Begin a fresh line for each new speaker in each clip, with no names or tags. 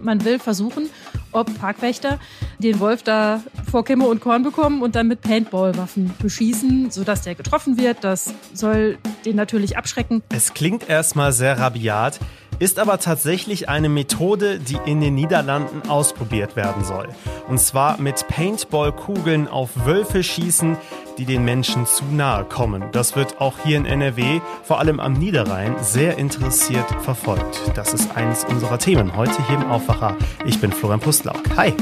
man will versuchen, ob Parkwächter den Wolf da vor Kimme und Korn bekommen und dann mit Paintball-Waffen beschießen, sodass der getroffen wird. Das soll den natürlich abschrecken.
Es klingt erstmal sehr rabiat ist aber tatsächlich eine Methode, die in den Niederlanden ausprobiert werden soll. Und zwar mit Paintball-Kugeln auf Wölfe schießen, die den Menschen zu nahe kommen. Das wird auch hier in NRW, vor allem am Niederrhein, sehr interessiert verfolgt. Das ist eines unserer Themen heute hier im Aufwacher. Ich bin Florian Pustlauk. Hi.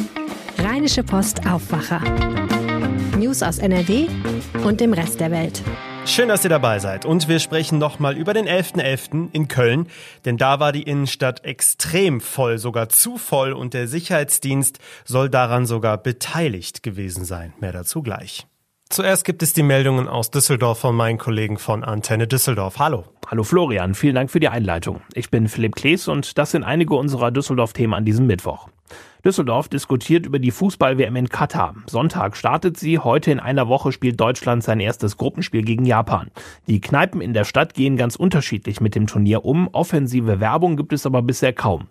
Rheinische Post Aufwacher. News aus NRW und dem Rest der Welt.
Schön, dass ihr dabei seid. Und wir sprechen nochmal über den 11.11. .11. in Köln. Denn da war die Innenstadt extrem voll, sogar zu voll. Und der Sicherheitsdienst soll daran sogar beteiligt gewesen sein. Mehr dazu gleich. Zuerst gibt es die Meldungen aus Düsseldorf von meinen Kollegen von Antenne Düsseldorf. Hallo.
Hallo Florian, vielen Dank für die Einleitung. Ich bin Philipp Klees und das sind einige unserer Düsseldorf-Themen an diesem Mittwoch. Düsseldorf diskutiert über die Fußball-WM in Katar. Sonntag startet sie, heute in einer Woche spielt Deutschland sein erstes Gruppenspiel gegen Japan. Die Kneipen in der Stadt gehen ganz unterschiedlich mit dem Turnier um, offensive Werbung gibt es aber bisher kaum.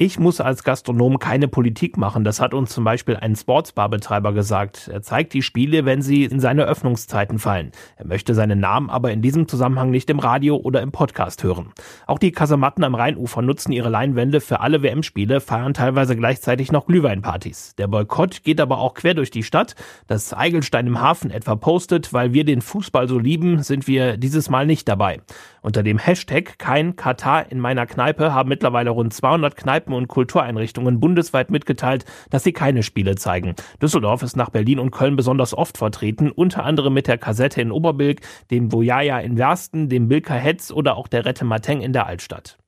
Ich muss als Gastronom keine Politik machen. Das hat uns zum Beispiel ein Sportsbarbetreiber gesagt. Er zeigt die Spiele, wenn sie in seine Öffnungszeiten fallen. Er möchte seinen Namen aber in diesem Zusammenhang nicht im Radio oder im Podcast hören. Auch die Kasematten am Rheinufer nutzen ihre Leinwände für alle WM-Spiele, feiern teilweise gleichzeitig noch Glühweinpartys. Der Boykott geht aber auch quer durch die Stadt. Das Eigelstein im Hafen etwa postet, weil wir den Fußball so lieben, sind wir dieses Mal nicht dabei. Unter dem Hashtag kein Katar in meiner Kneipe haben mittlerweile rund 200 Kneipen und Kultureinrichtungen bundesweit mitgeteilt, dass sie keine Spiele zeigen. Düsseldorf ist nach Berlin und Köln besonders oft vertreten, unter anderem mit der Kassette in Oberbilk, dem Vojaya in Wersten, dem Bilka Hetz oder auch der Rette Mateng in der Altstadt.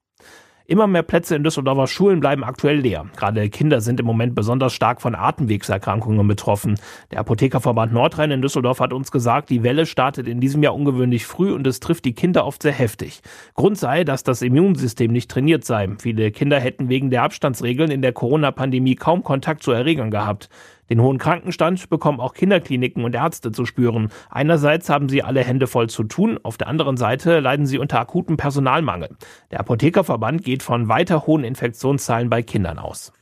Immer mehr Plätze in Düsseldorfer Schulen bleiben aktuell leer. Gerade Kinder sind im Moment besonders stark von Atemwegserkrankungen betroffen. Der Apothekerverband Nordrhein in Düsseldorf hat uns gesagt, die Welle startet in diesem Jahr ungewöhnlich früh und es trifft die Kinder oft sehr heftig. Grund sei, dass das Immunsystem nicht trainiert sei. Viele Kinder hätten wegen der Abstandsregeln in der Corona-Pandemie kaum Kontakt zu Erregern gehabt. Den hohen Krankenstand bekommen auch Kinderkliniken und Ärzte zu spüren. Einerseits haben sie alle Hände voll zu tun, auf der anderen Seite leiden sie unter akutem Personalmangel. Der Apothekerverband geht von weiter hohen Infektionszahlen bei Kindern aus.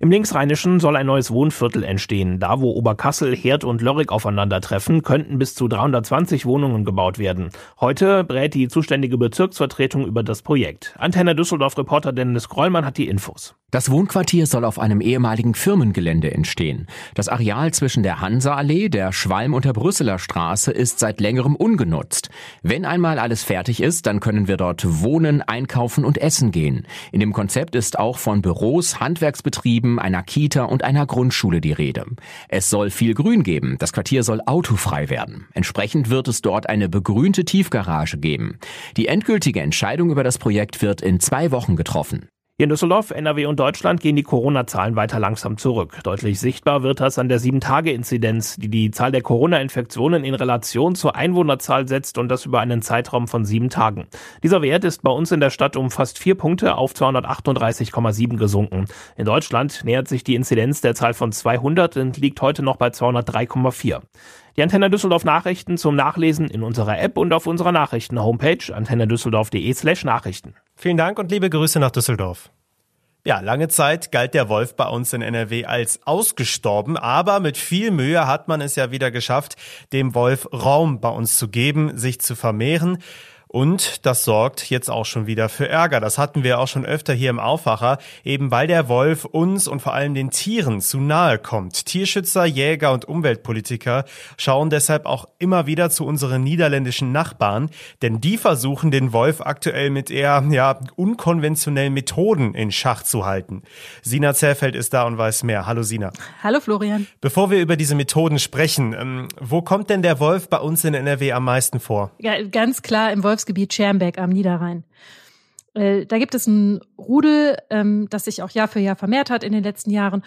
Im Linksrheinischen soll ein neues Wohnviertel entstehen. Da, wo Oberkassel, Herd und Lörrick aufeinandertreffen, könnten bis zu 320 Wohnungen gebaut werden. Heute brät die zuständige Bezirksvertretung über das Projekt. Antenne Düsseldorf-Reporter Dennis Grollmann hat die Infos.
Das Wohnquartier soll auf einem ehemaligen Firmengelände entstehen. Das Areal zwischen der Hansa-Allee, der Schwalm und der Brüsseler Straße ist seit längerem ungenutzt. Wenn einmal alles fertig ist, dann können wir dort wohnen, einkaufen und essen gehen. In dem Konzept ist auch von Büros, Handwerksbetrieben, einer Kita und einer Grundschule die Rede. Es soll viel Grün geben. Das Quartier soll autofrei werden. Entsprechend wird es dort eine begrünte Tiefgarage geben. Die endgültige Entscheidung über das Projekt wird in zwei Wochen getroffen.
In Düsseldorf, NRW und Deutschland gehen die Corona-Zahlen weiter langsam zurück. Deutlich sichtbar wird das an der 7-Tage-Inzidenz, die die Zahl der Corona-Infektionen in Relation zur Einwohnerzahl setzt und das über einen Zeitraum von sieben Tagen. Dieser Wert ist bei uns in der Stadt um fast vier Punkte auf 238,7 gesunken. In Deutschland nähert sich die Inzidenz der Zahl von 200 und liegt heute noch bei 203,4. Die Antenne Düsseldorf Nachrichten zum Nachlesen in unserer App und auf unserer Nachrichten-Homepage antennedüsseldorf.de slash Nachrichten.
Vielen Dank und liebe Grüße nach Düsseldorf. Ja, lange Zeit galt der Wolf bei uns in NRW als ausgestorben, aber mit viel Mühe hat man es ja wieder geschafft, dem Wolf Raum bei uns zu geben, sich zu vermehren. Und das sorgt jetzt auch schon wieder für Ärger. Das hatten wir auch schon öfter hier im Aufwacher, eben weil der Wolf uns und vor allem den Tieren zu nahe kommt. Tierschützer, Jäger und Umweltpolitiker schauen deshalb auch immer wieder zu unseren niederländischen Nachbarn, denn die versuchen den Wolf aktuell mit eher ja, unkonventionellen Methoden in Schach zu halten. Sina Zerfeld ist da und weiß mehr. Hallo Sina.
Hallo Florian.
Bevor wir über diese Methoden sprechen, ähm, wo kommt denn der Wolf bei uns in NRW am meisten vor?
Ja, ganz klar im Wolf Wolfsgebiet Schermbeck am Niederrhein. Äh, da gibt es ein Rudel, ähm, das sich auch Jahr für Jahr vermehrt hat in den letzten Jahren.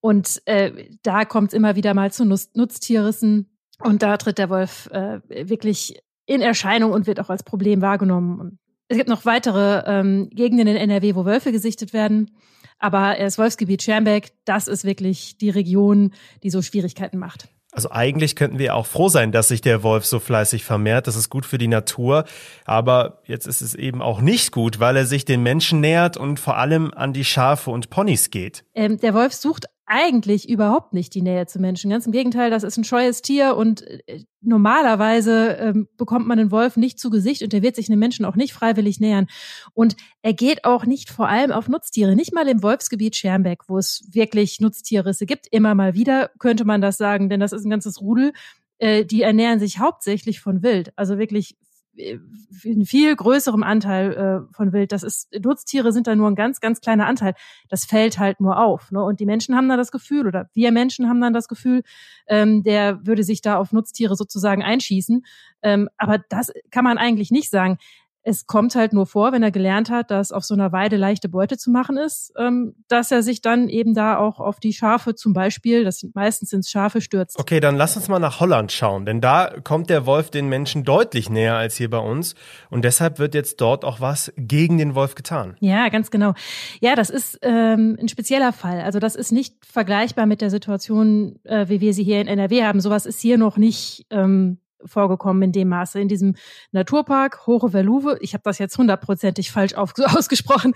Und äh, da kommt es immer wieder mal zu Nutz Nutztierrissen. Und da tritt der Wolf äh, wirklich in Erscheinung und wird auch als Problem wahrgenommen. Es gibt noch weitere ähm, Gegenden in NRW, wo Wölfe gesichtet werden. Aber das Wolfsgebiet Schermbeck, das ist wirklich die Region, die so Schwierigkeiten macht.
Also eigentlich könnten wir auch froh sein, dass sich der Wolf so fleißig vermehrt. Das ist gut für die Natur. Aber jetzt ist es eben auch nicht gut, weil er sich den Menschen nähert und vor allem an die Schafe und Ponys geht.
Ähm, der Wolf sucht eigentlich überhaupt nicht die Nähe zu Menschen. Ganz im Gegenteil, das ist ein scheues Tier und äh, normalerweise ähm, bekommt man einen Wolf nicht zu Gesicht und der wird sich einem Menschen auch nicht freiwillig nähern. Und er geht auch nicht vor allem auf Nutztiere. Nicht mal im Wolfsgebiet Schermbeck, wo es wirklich Nutztierrisse gibt. Immer mal wieder könnte man das sagen, denn das ist ein ganzes Rudel. Äh, die ernähren sich hauptsächlich von Wild. Also wirklich einen viel größerem Anteil äh, von Wild. Das ist, Nutztiere sind da nur ein ganz, ganz kleiner Anteil. Das fällt halt nur auf. Ne? Und die Menschen haben dann das Gefühl, oder wir Menschen haben dann das Gefühl, ähm, der würde sich da auf Nutztiere sozusagen einschießen. Ähm, aber das kann man eigentlich nicht sagen es kommt halt nur vor, wenn er gelernt hat, dass auf so einer Weide leichte Beute zu machen ist, ähm, dass er sich dann eben da auch auf die Schafe zum Beispiel, das sind meistens ins Schafe stürzt.
Okay, dann lass uns mal nach Holland schauen, denn da kommt der Wolf den Menschen deutlich näher als hier bei uns und deshalb wird jetzt dort auch was gegen den Wolf getan.
Ja, ganz genau. Ja, das ist ähm, ein spezieller Fall. Also das ist nicht vergleichbar mit der Situation, äh, wie wir sie hier in NRW haben. Sowas ist hier noch nicht ähm, vorgekommen in dem Maße. In diesem Naturpark Hohe Verluve, ich habe das jetzt hundertprozentig falsch auf, ausgesprochen,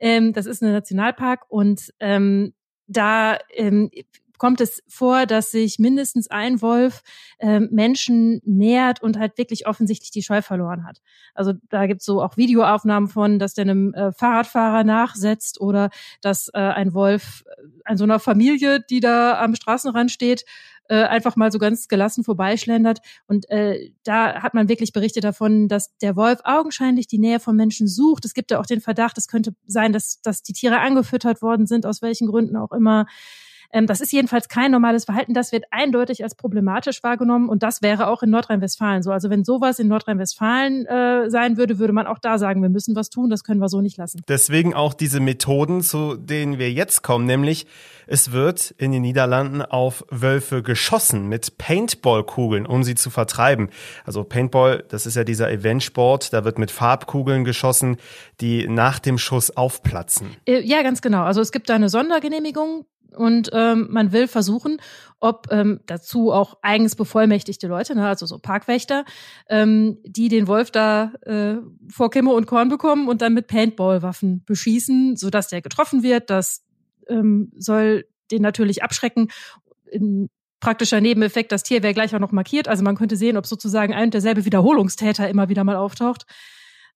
ähm, das ist ein Nationalpark und ähm, da ähm, kommt es vor, dass sich mindestens ein Wolf äh, Menschen nähert und halt wirklich offensichtlich die Scheu verloren hat. Also da gibt's so auch Videoaufnahmen von, dass der einem äh, Fahrradfahrer nachsetzt oder dass äh, ein Wolf äh, an so einer Familie, die da am Straßenrand steht, äh, einfach mal so ganz gelassen vorbeischlendert. Und äh, da hat man wirklich berichtet davon, dass der Wolf augenscheinlich die Nähe von Menschen sucht. Es gibt ja auch den Verdacht, es könnte sein, dass, dass die Tiere angefüttert worden sind, aus welchen Gründen auch immer. Ähm, das ist jedenfalls kein normales Verhalten. Das wird eindeutig als problematisch wahrgenommen und das wäre auch in Nordrhein-Westfalen so. Also wenn sowas in Nordrhein-Westfalen äh, sein würde, würde man auch da sagen, wir müssen was tun. Das können wir so nicht lassen.
Deswegen auch diese Methoden, zu denen wir jetzt kommen, nämlich es wird in den Niederlanden auf Wölfe geschossen mit Paintball-Kugeln, um sie zu vertreiben. Also Paintball, das ist ja dieser Eventsport, da wird mit Farbkugeln geschossen, die nach dem Schuss aufplatzen.
Äh, ja, ganz genau. Also es gibt da eine Sondergenehmigung, und ähm, man will versuchen, ob ähm, dazu auch eigens bevollmächtigte Leute, ne, also so Parkwächter, ähm, die den Wolf da äh, vor Kimme und Korn bekommen und dann mit Paintball-Waffen beschießen, sodass der getroffen wird. Das ähm, soll den natürlich abschrecken. In praktischer Nebeneffekt, das Tier wäre gleich auch noch markiert. Also man könnte sehen, ob sozusagen ein und derselbe Wiederholungstäter immer wieder mal auftaucht.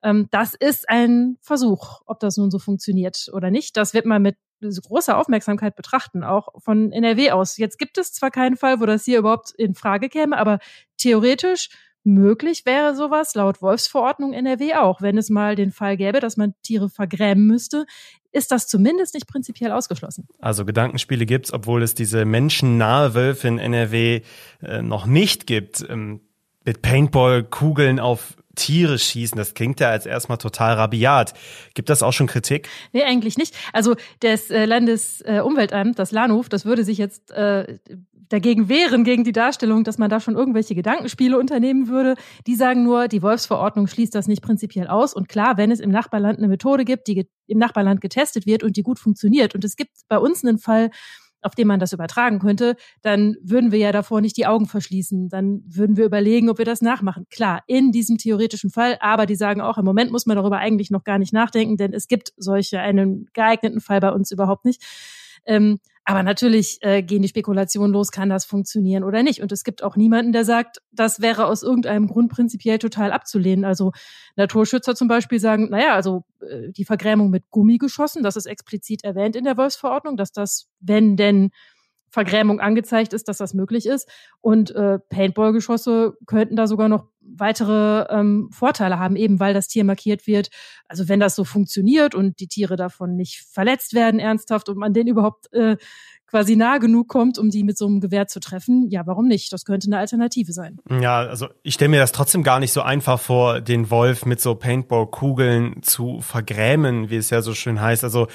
Ähm, das ist ein Versuch, ob das nun so funktioniert oder nicht. Das wird man mit großer Aufmerksamkeit betrachten, auch von NRW aus. Jetzt gibt es zwar keinen Fall, wo das hier überhaupt in Frage käme, aber theoretisch möglich wäre sowas laut Wolfsverordnung NRW auch. Wenn es mal den Fall gäbe, dass man Tiere vergrämen müsste, ist das zumindest nicht prinzipiell ausgeschlossen.
Also Gedankenspiele gibt's, obwohl es diese menschennahe Wölfe in NRW äh, noch nicht gibt. Ähm, mit Paintball-Kugeln auf Tiere schießen. Das klingt ja als erstmal total rabiat. Gibt das auch schon Kritik?
Nee, eigentlich nicht. Also das äh, Landesumweltamt, das LANUF, das würde sich jetzt äh, dagegen wehren, gegen die Darstellung, dass man da schon irgendwelche Gedankenspiele unternehmen würde. Die sagen nur, die Wolfsverordnung schließt das nicht prinzipiell aus. Und klar, wenn es im Nachbarland eine Methode gibt, die im Nachbarland getestet wird und die gut funktioniert und es gibt bei uns einen Fall, auf den man das übertragen könnte, dann würden wir ja davor nicht die Augen verschließen. Dann würden wir überlegen, ob wir das nachmachen. Klar, in diesem theoretischen Fall, aber die sagen auch, im Moment muss man darüber eigentlich noch gar nicht nachdenken, denn es gibt solche einen geeigneten Fall bei uns überhaupt nicht. Ähm, aber natürlich äh, gehen die Spekulationen los, kann das funktionieren oder nicht. Und es gibt auch niemanden, der sagt, das wäre aus irgendeinem Grund prinzipiell total abzulehnen. Also Naturschützer zum Beispiel sagen, naja, also äh, die Vergrämung mit Gummi geschossen, das ist explizit erwähnt in der Wolfsverordnung, dass das, wenn denn Vergrämung angezeigt ist, dass das möglich ist. Und äh, Paintball-Geschosse könnten da sogar noch weitere ähm, Vorteile haben, eben weil das Tier markiert wird. Also wenn das so funktioniert und die Tiere davon nicht verletzt werden ernsthaft und man denen überhaupt äh, quasi nah genug kommt, um die mit so einem Gewehr zu treffen, ja, warum nicht? Das könnte eine Alternative sein.
Ja, also ich stelle mir das trotzdem gar nicht so einfach vor, den Wolf mit so Paintball-Kugeln zu vergrämen, wie es ja so schön heißt. Also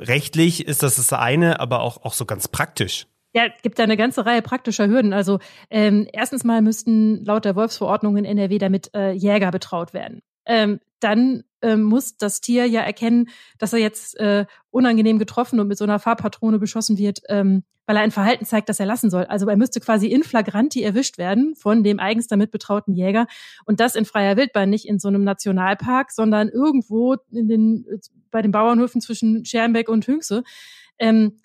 rechtlich ist das das eine, aber auch, auch so ganz praktisch.
Ja, gibt da eine ganze Reihe praktischer Hürden. Also ähm, erstens mal müssten laut der Wolfsverordnung in NRW damit äh, Jäger betraut werden. Ähm, dann äh, muss das Tier ja erkennen, dass er jetzt äh, unangenehm getroffen und mit so einer Farbpatrone beschossen wird, ähm, weil er ein Verhalten zeigt, das er lassen soll. Also er müsste quasi in flagranti erwischt werden von dem eigens damit betrauten Jäger und das in freier Wildbahn, nicht in so einem Nationalpark, sondern irgendwo in den bei den Bauernhöfen zwischen Schermbeck und Hüngse. Ähm,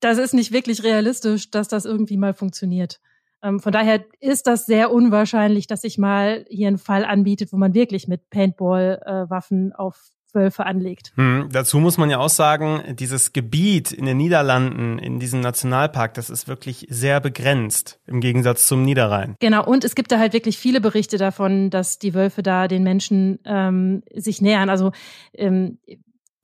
das ist nicht wirklich realistisch, dass das irgendwie mal funktioniert. Ähm, von daher ist das sehr unwahrscheinlich, dass sich mal hier ein Fall anbietet, wo man wirklich mit Paintball-Waffen äh, auf Wölfe anlegt.
Hm, dazu muss man ja auch sagen, dieses Gebiet in den Niederlanden, in diesem Nationalpark, das ist wirklich sehr begrenzt im Gegensatz zum Niederrhein.
Genau, und es gibt da halt wirklich viele Berichte davon, dass die Wölfe da den Menschen ähm, sich nähern. Also ähm,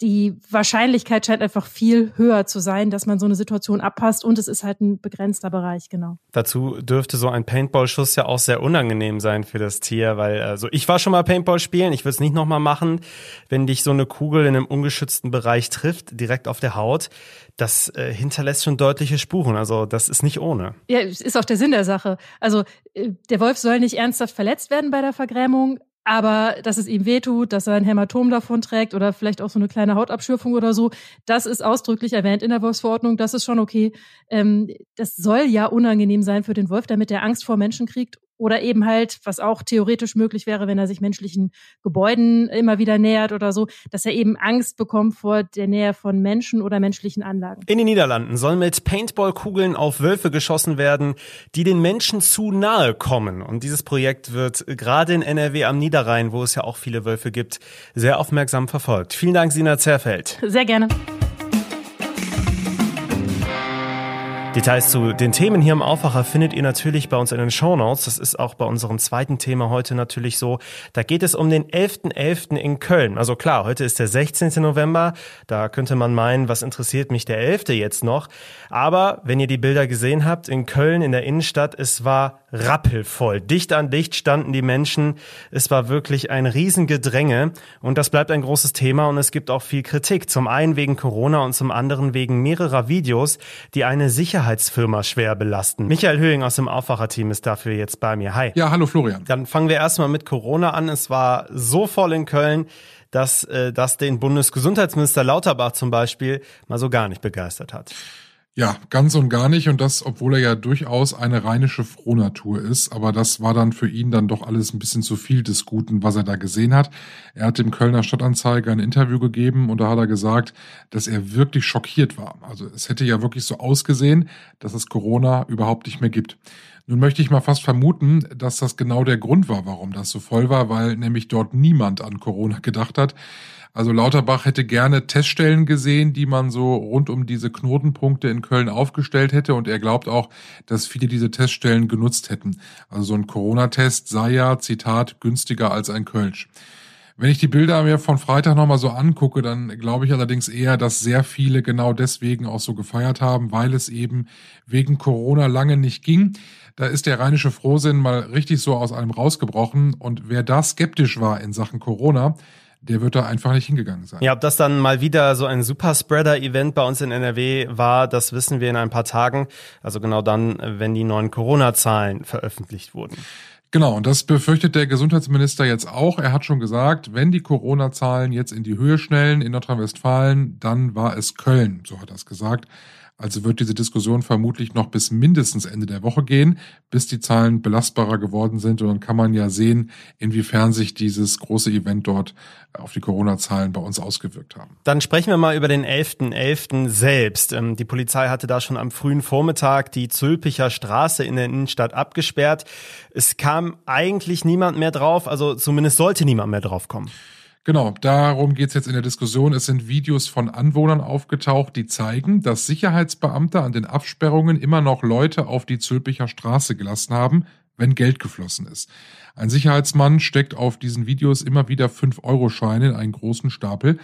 die Wahrscheinlichkeit scheint einfach viel höher zu sein, dass man so eine Situation abpasst und es ist halt ein begrenzter Bereich, genau.
Dazu dürfte so ein Paintball-Schuss ja auch sehr unangenehm sein für das Tier, weil also ich war schon mal Paintball spielen, ich würde es nicht nochmal machen, wenn dich so eine Kugel in einem ungeschützten Bereich trifft, direkt auf der Haut, das äh, hinterlässt schon deutliche Spuren, also das ist nicht ohne.
Ja, ist auch der Sinn der Sache. Also äh, der Wolf soll nicht ernsthaft verletzt werden bei der Vergrämung, aber dass es ihm wehtut, dass er ein Hämatom davon trägt oder vielleicht auch so eine kleine Hautabschürfung oder so, das ist ausdrücklich erwähnt in der Wolfsverordnung, das ist schon okay. Ähm, das soll ja unangenehm sein für den Wolf, damit er Angst vor Menschen kriegt oder eben halt, was auch theoretisch möglich wäre, wenn er sich menschlichen Gebäuden immer wieder nähert oder so, dass er eben Angst bekommt vor der Nähe von Menschen oder menschlichen Anlagen.
In den Niederlanden soll mit Paintball-Kugeln auf Wölfe geschossen werden, die den Menschen zu nahe kommen. Und dieses Projekt wird gerade in NRW am Niederrhein, wo es ja auch viele Wölfe gibt, sehr aufmerksam verfolgt. Vielen Dank, Sina Zerfeld.
Sehr gerne.
Details zu den Themen hier im Aufwacher findet ihr natürlich bei uns in den Show Notes. Das ist auch bei unserem zweiten Thema heute natürlich so. Da geht es um den 11.11. .11. in Köln. Also klar, heute ist der 16. November. Da könnte man meinen, was interessiert mich der 11. jetzt noch? Aber wenn ihr die Bilder gesehen habt, in Köln, in der Innenstadt, es war rappelvoll. Dicht an dicht standen die Menschen. Es war wirklich ein Riesengedränge. Und das bleibt ein großes Thema und es gibt auch viel Kritik. Zum einen wegen Corona und zum anderen wegen mehrerer Videos, die eine Sicherheit Sicherheitsfirma schwer belasten. Michael Höhing aus dem Aufwacherteam ist dafür jetzt bei mir. Hi.
Ja, hallo Florian.
Dann fangen wir erstmal mit Corona an. Es war so voll in Köln, dass äh, das den Bundesgesundheitsminister Lauterbach zum Beispiel mal so gar nicht begeistert hat.
Ja, ganz und gar nicht. Und das, obwohl er ja durchaus eine rheinische Frohnatur ist. Aber das war dann für ihn dann doch alles ein bisschen zu viel des Guten, was er da gesehen hat. Er hat dem Kölner Stadtanzeiger ein Interview gegeben und da hat er gesagt, dass er wirklich schockiert war. Also es hätte ja wirklich so ausgesehen, dass es Corona überhaupt nicht mehr gibt. Nun möchte ich mal fast vermuten, dass das genau der Grund war, warum das so voll war, weil nämlich dort niemand an Corona gedacht hat. Also Lauterbach hätte gerne Teststellen gesehen, die man so rund um diese Knotenpunkte in Köln aufgestellt hätte. Und er glaubt auch, dass viele diese Teststellen genutzt hätten. Also so ein Corona-Test sei ja, Zitat, günstiger als ein Kölsch. Wenn ich die Bilder mir von Freitag nochmal so angucke, dann glaube ich allerdings eher, dass sehr viele genau deswegen auch so gefeiert haben, weil es eben wegen Corona lange nicht ging. Da ist der rheinische Frohsinn mal richtig so aus einem rausgebrochen. Und wer da skeptisch war in Sachen Corona, der wird da einfach nicht hingegangen sein.
Ja, ob das dann mal wieder so ein Superspreader-Event bei uns in NRW war, das wissen wir in ein paar Tagen. Also genau dann, wenn die neuen Corona-Zahlen veröffentlicht wurden.
Genau, und das befürchtet der Gesundheitsminister jetzt auch. Er hat schon gesagt, wenn die Corona-Zahlen jetzt in die Höhe schnellen in Nordrhein-Westfalen, dann war es Köln, so hat er es gesagt. Also wird diese Diskussion vermutlich noch bis mindestens Ende der Woche gehen, bis die Zahlen belastbarer geworden sind. Und dann kann man ja sehen, inwiefern sich dieses große Event dort auf die Corona-Zahlen bei uns ausgewirkt haben.
Dann sprechen wir mal über den 11.11. .11. selbst. Ähm, die Polizei hatte da schon am frühen Vormittag die Zülpicher Straße in der Innenstadt abgesperrt. Es kam eigentlich niemand mehr drauf, also zumindest sollte niemand mehr drauf kommen.
Genau, darum geht's jetzt in der Diskussion. Es sind Videos von Anwohnern aufgetaucht, die zeigen, dass Sicherheitsbeamte an den Absperrungen immer noch Leute auf die Zülpicher Straße gelassen haben, wenn Geld geflossen ist. Ein Sicherheitsmann steckt auf diesen Videos immer wieder 5-Euro-Scheine in einen großen Stapel.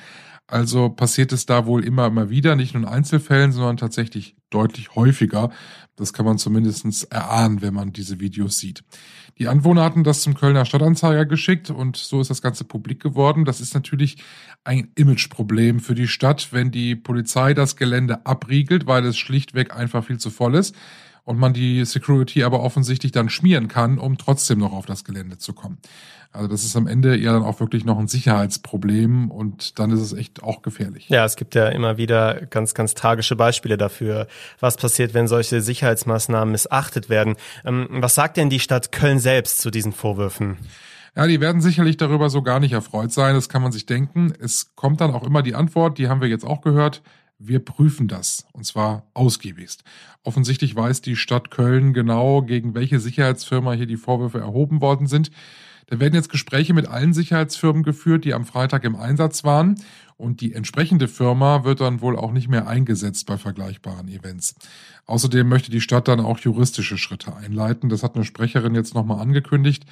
Also passiert es da wohl immer, immer wieder, nicht nur in Einzelfällen, sondern tatsächlich deutlich häufiger. Das kann man zumindest erahnen, wenn man diese Videos sieht. Die Anwohner hatten das zum Kölner Stadtanzeiger geschickt und so ist das Ganze publik geworden. Das ist natürlich ein Imageproblem für die Stadt, wenn die Polizei das Gelände abriegelt, weil es schlichtweg einfach viel zu voll ist. Und man die Security aber offensichtlich dann schmieren kann, um trotzdem noch auf das Gelände zu kommen. Also das ist am Ende ja dann auch wirklich noch ein Sicherheitsproblem und dann ist es echt auch gefährlich.
Ja, es gibt ja immer wieder ganz, ganz tragische Beispiele dafür, was passiert, wenn solche Sicherheitsmaßnahmen missachtet werden. Ähm, was sagt denn die Stadt Köln selbst zu diesen Vorwürfen?
Ja, die werden sicherlich darüber so gar nicht erfreut sein, das kann man sich denken. Es kommt dann auch immer die Antwort, die haben wir jetzt auch gehört, wir prüfen das und zwar ausgiebigst. Offensichtlich weiß die Stadt Köln genau, gegen welche Sicherheitsfirma hier die Vorwürfe erhoben worden sind. Da werden jetzt Gespräche mit allen Sicherheitsfirmen geführt, die am Freitag im Einsatz waren. Und die entsprechende Firma wird dann wohl auch nicht mehr eingesetzt bei vergleichbaren Events. Außerdem möchte die Stadt dann auch juristische Schritte einleiten. Das hat eine Sprecherin jetzt nochmal angekündigt.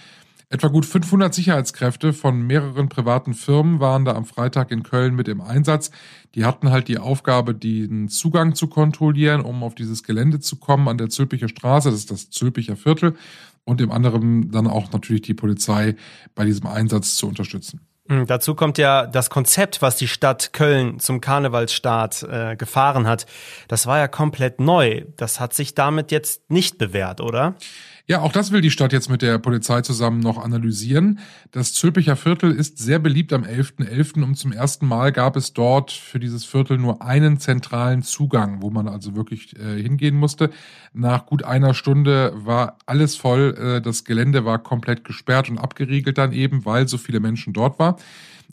Etwa gut 500 Sicherheitskräfte von mehreren privaten Firmen waren da am Freitag in Köln mit im Einsatz. Die hatten halt die Aufgabe, den Zugang zu kontrollieren, um auf dieses Gelände zu kommen an der Zülpicher Straße. Das ist das Zülpicher Viertel. Und im anderen dann auch natürlich die Polizei bei diesem Einsatz zu unterstützen.
Hm, dazu kommt ja das Konzept, was die Stadt Köln zum Karnevalsstart äh, gefahren hat. Das war ja komplett neu. Das hat sich damit jetzt nicht bewährt, oder?
Ja, auch das will die Stadt jetzt mit der Polizei zusammen noch analysieren. Das Zülpicher Viertel ist sehr beliebt am 11.11. .11. und zum ersten Mal gab es dort für dieses Viertel nur einen zentralen Zugang, wo man also wirklich äh, hingehen musste. Nach gut einer Stunde war alles voll. Äh, das Gelände war komplett gesperrt und abgeriegelt dann eben, weil so viele Menschen dort war.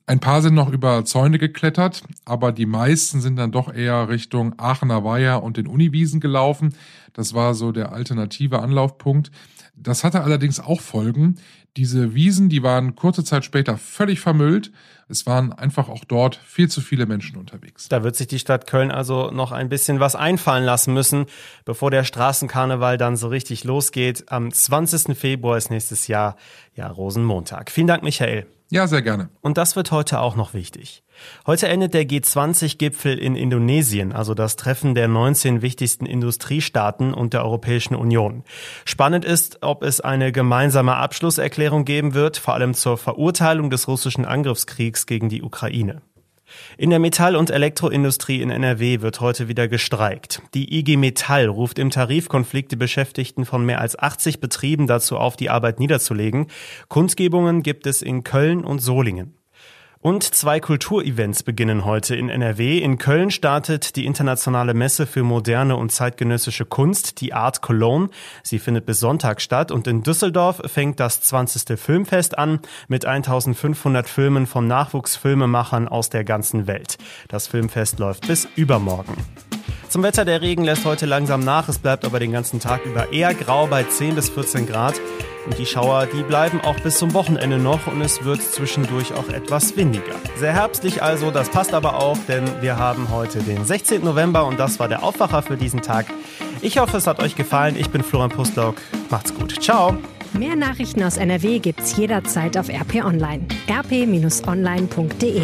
Ein paar sind noch über Zäune geklettert, aber die meisten sind dann doch eher Richtung Aachener Weiher und den Uniwiesen gelaufen. Das war so der alternative Anlaufpunkt. Das hatte allerdings auch Folgen. Diese Wiesen, die waren kurze Zeit später völlig vermüllt. Es waren einfach auch dort viel zu viele Menschen unterwegs.
Da wird sich die Stadt Köln also noch ein bisschen was einfallen lassen müssen, bevor der Straßenkarneval dann so richtig losgeht. Am 20. Februar ist nächstes Jahr ja Rosenmontag. Vielen Dank, Michael.
Ja, sehr gerne.
Und das wird heute auch noch wichtig. Heute endet der G20-Gipfel in Indonesien, also das Treffen der 19 wichtigsten Industriestaaten und der Europäischen Union. Spannend ist, ob es eine gemeinsame Abschlusserklärung geben wird, vor allem zur Verurteilung des russischen Angriffskriegs gegen die Ukraine. In der Metall- und Elektroindustrie in NRW wird heute wieder gestreikt. Die IG Metall ruft im Tarifkonflikt die Beschäftigten von mehr als 80 Betrieben dazu auf, die Arbeit niederzulegen. Kundgebungen gibt es in Köln und Solingen. Und zwei Kulturevents beginnen heute in NRW. In Köln startet die internationale Messe für moderne und zeitgenössische Kunst, die Art Cologne. Sie findet bis Sonntag statt. Und in Düsseldorf fängt das 20. Filmfest an mit 1500 Filmen von Nachwuchsfilmemachern aus der ganzen Welt. Das Filmfest läuft bis übermorgen. Zum Wetter der Regen lässt heute langsam nach. Es bleibt aber den ganzen Tag über eher grau bei 10 bis 14 Grad. Und die Schauer, die bleiben auch bis zum Wochenende noch und es wird zwischendurch auch etwas windiger. Sehr herbstlich also, das passt aber auch, denn wir haben heute den 16. November und das war der Aufwacher für diesen Tag. Ich hoffe, es hat euch gefallen. Ich bin Florian Pustlauk. Macht's gut. Ciao.
Mehr Nachrichten aus NRW gibt's jederzeit auf RP Online. rp-online.de